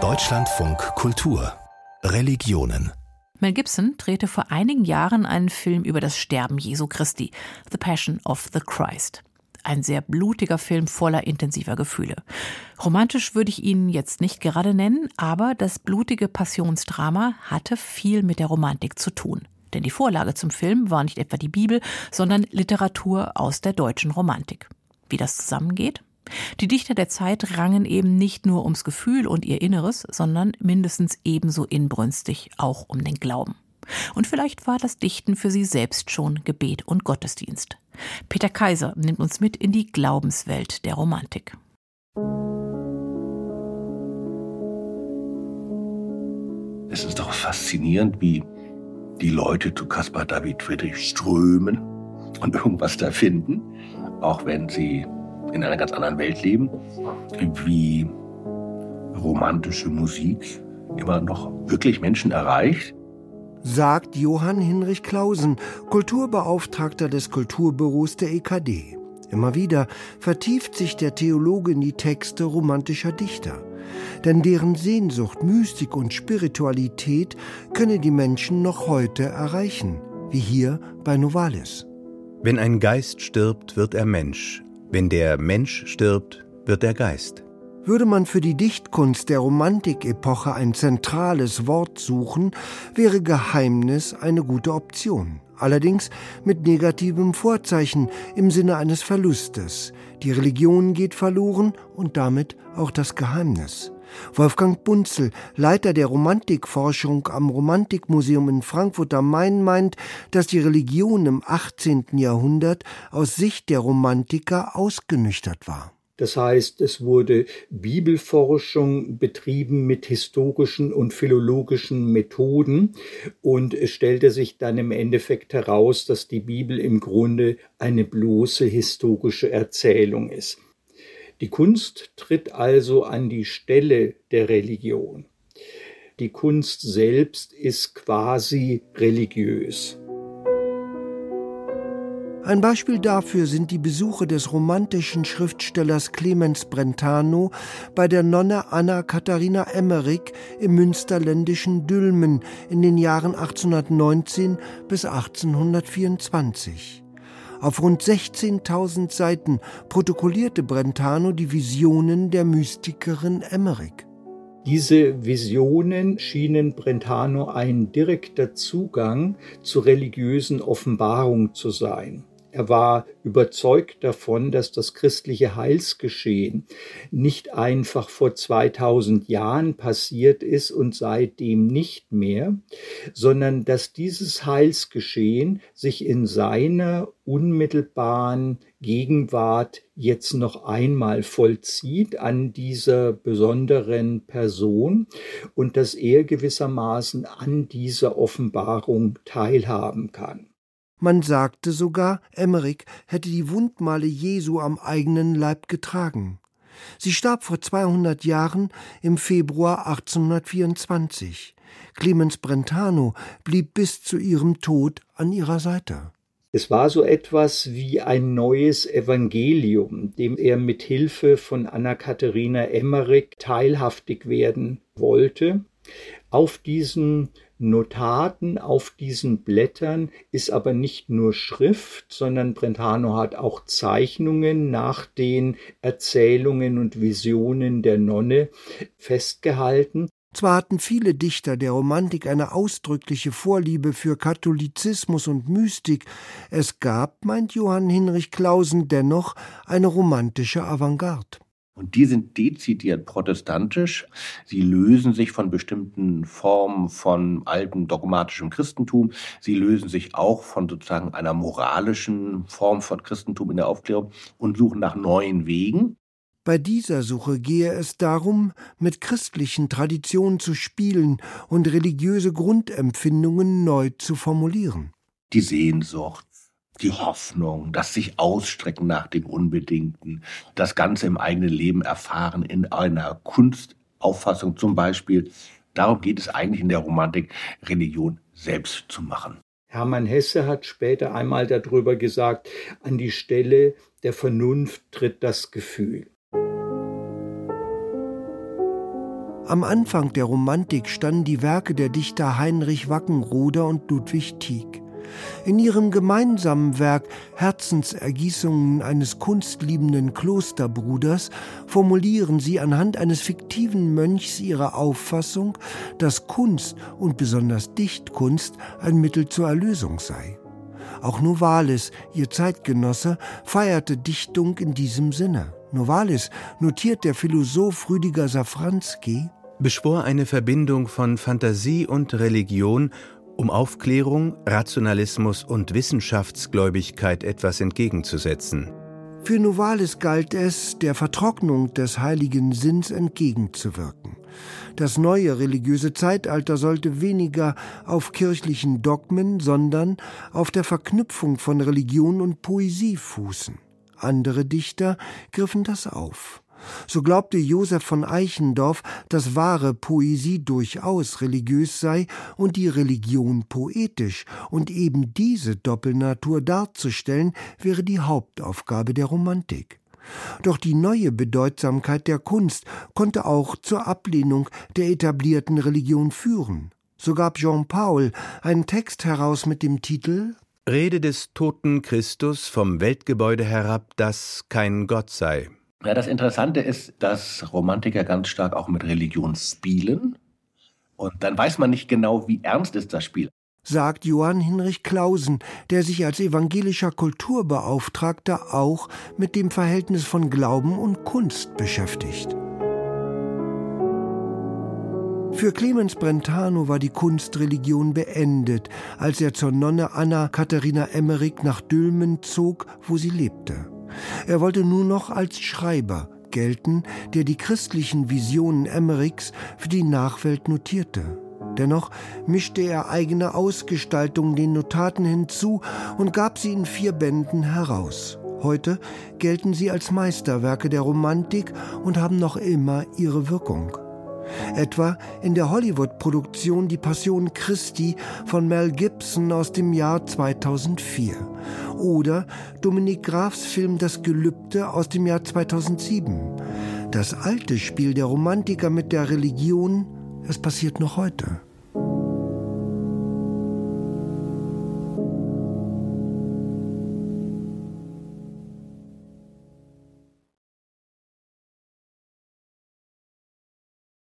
Deutschlandfunk Kultur Religionen Mel Gibson drehte vor einigen Jahren einen Film über das Sterben Jesu Christi, The Passion of the Christ. Ein sehr blutiger Film voller intensiver Gefühle. Romantisch würde ich ihn jetzt nicht gerade nennen, aber das blutige Passionsdrama hatte viel mit der Romantik zu tun. Denn die Vorlage zum Film war nicht etwa die Bibel, sondern Literatur aus der deutschen Romantik. Wie das zusammengeht? Die Dichter der Zeit rangen eben nicht nur ums Gefühl und ihr Inneres, sondern mindestens ebenso inbrünstig auch um den Glauben. Und vielleicht war das Dichten für sie selbst schon Gebet und Gottesdienst. Peter Kaiser nimmt uns mit in die Glaubenswelt der Romantik. Es ist doch faszinierend, wie die Leute zu Caspar David Friedrich strömen und irgendwas da finden, auch wenn sie in einer ganz anderen Welt leben, wie romantische Musik immer noch wirklich Menschen erreicht. Sagt Johann Hinrich Klausen, Kulturbeauftragter des Kulturbüros der EKD. Immer wieder vertieft sich der Theologe in die Texte romantischer Dichter. Denn deren Sehnsucht, Mystik und Spiritualität könne die Menschen noch heute erreichen, wie hier bei Novalis. Wenn ein Geist stirbt, wird er Mensch. Wenn der Mensch stirbt, wird der Geist. Würde man für die Dichtkunst der Romantikepoche ein zentrales Wort suchen, wäre Geheimnis eine gute Option. Allerdings mit negativem Vorzeichen im Sinne eines Verlustes. Die Religion geht verloren und damit auch das Geheimnis. Wolfgang Bunzel, Leiter der Romantikforschung am Romantikmuseum in Frankfurt am Main, meint, dass die Religion im 18. Jahrhundert aus Sicht der Romantiker ausgenüchtert war. Das heißt, es wurde Bibelforschung betrieben mit historischen und philologischen Methoden und es stellte sich dann im Endeffekt heraus, dass die Bibel im Grunde eine bloße historische Erzählung ist. Die Kunst tritt also an die Stelle der Religion. Die Kunst selbst ist quasi religiös. Ein Beispiel dafür sind die Besuche des romantischen Schriftstellers Clemens Brentano bei der Nonne Anna Katharina Emmerich im münsterländischen Dülmen in den Jahren 1819 bis 1824. Auf rund 16.000 Seiten protokollierte Brentano die Visionen der Mystikerin Emmerich. Diese Visionen schienen Brentano ein direkter Zugang zur religiösen Offenbarung zu sein. Er war überzeugt davon, dass das christliche Heilsgeschehen nicht einfach vor 2000 Jahren passiert ist und seitdem nicht mehr, sondern dass dieses Heilsgeschehen sich in seiner unmittelbaren Gegenwart jetzt noch einmal vollzieht an dieser besonderen Person und dass er gewissermaßen an dieser Offenbarung teilhaben kann. Man sagte sogar, Emmerich hätte die Wundmale Jesu am eigenen Leib getragen. Sie starb vor 200 Jahren im Februar 1824. Clemens Brentano blieb bis zu ihrem Tod an ihrer Seite. Es war so etwas wie ein neues Evangelium, dem er mit Hilfe von Anna-Katharina Emmerich teilhaftig werden wollte. Auf diesen Notaten auf diesen Blättern ist aber nicht nur Schrift, sondern Brentano hat auch Zeichnungen nach den Erzählungen und Visionen der Nonne festgehalten. Zwar hatten viele Dichter der Romantik eine ausdrückliche Vorliebe für Katholizismus und Mystik, es gab, meint Johann Hinrich Clausen, dennoch eine romantische Avantgarde. Und die sind dezidiert protestantisch. Sie lösen sich von bestimmten Formen von altem dogmatischem Christentum. Sie lösen sich auch von sozusagen einer moralischen Form von Christentum in der Aufklärung und suchen nach neuen Wegen. Bei dieser Suche gehe es darum, mit christlichen Traditionen zu spielen und religiöse Grundempfindungen neu zu formulieren. Die Sehnsucht, die Hoffnung, das sich ausstrecken nach dem Unbedingten, das Ganze im eigenen Leben erfahren in einer Kunstauffassung zum Beispiel. Darum geht es eigentlich in der Romantik, Religion selbst zu machen. Hermann Hesse hat später einmal darüber gesagt, an die Stelle der Vernunft tritt das Gefühl. Am Anfang der Romantik standen die Werke der Dichter Heinrich Wackenroder und Ludwig Tieck. In ihrem gemeinsamen Werk Herzensergießungen eines kunstliebenden Klosterbruders formulieren sie anhand eines fiktiven Mönchs ihre Auffassung, dass Kunst und besonders Dichtkunst ein Mittel zur Erlösung sei. Auch Novalis, ihr Zeitgenosse, feierte Dichtung in diesem Sinne. Novalis, notiert der Philosoph Rüdiger Safranski, beschwor eine Verbindung von Fantasie und Religion um Aufklärung, Rationalismus und Wissenschaftsgläubigkeit etwas entgegenzusetzen. Für Novalis galt es, der Vertrocknung des heiligen Sinns entgegenzuwirken. Das neue religiöse Zeitalter sollte weniger auf kirchlichen Dogmen, sondern auf der Verknüpfung von Religion und Poesie fußen. Andere Dichter griffen das auf. So glaubte Josef von Eichendorff, dass wahre Poesie durchaus religiös sei und die Religion poetisch, und eben diese Doppelnatur darzustellen, wäre die Hauptaufgabe der Romantik. Doch die neue Bedeutsamkeit der Kunst konnte auch zur Ablehnung der etablierten Religion führen. So gab Jean Paul einen Text heraus mit dem Titel Rede des toten Christus vom Weltgebäude herab, das kein Gott sei. Ja, das Interessante ist, dass Romantiker ganz stark auch mit Religion spielen. Und dann weiß man nicht genau, wie ernst ist das Spiel. Sagt Johann Hinrich Clausen, der sich als evangelischer Kulturbeauftragter auch mit dem Verhältnis von Glauben und Kunst beschäftigt. Für Clemens Brentano war die Kunstreligion beendet, als er zur Nonne Anna Katharina Emmerich nach Dülmen zog, wo sie lebte. Er wollte nur noch als Schreiber gelten, der die christlichen Visionen Emmerichs für die Nachwelt notierte. Dennoch mischte er eigene Ausgestaltungen den Notaten hinzu und gab sie in vier Bänden heraus. Heute gelten sie als Meisterwerke der Romantik und haben noch immer ihre Wirkung etwa in der Hollywood-Produktion Die Passion Christi von Mel Gibson aus dem Jahr 2004 oder Dominik Grafs Film Das Gelübde aus dem Jahr 2007. Das alte Spiel der Romantiker mit der Religion, es passiert noch heute.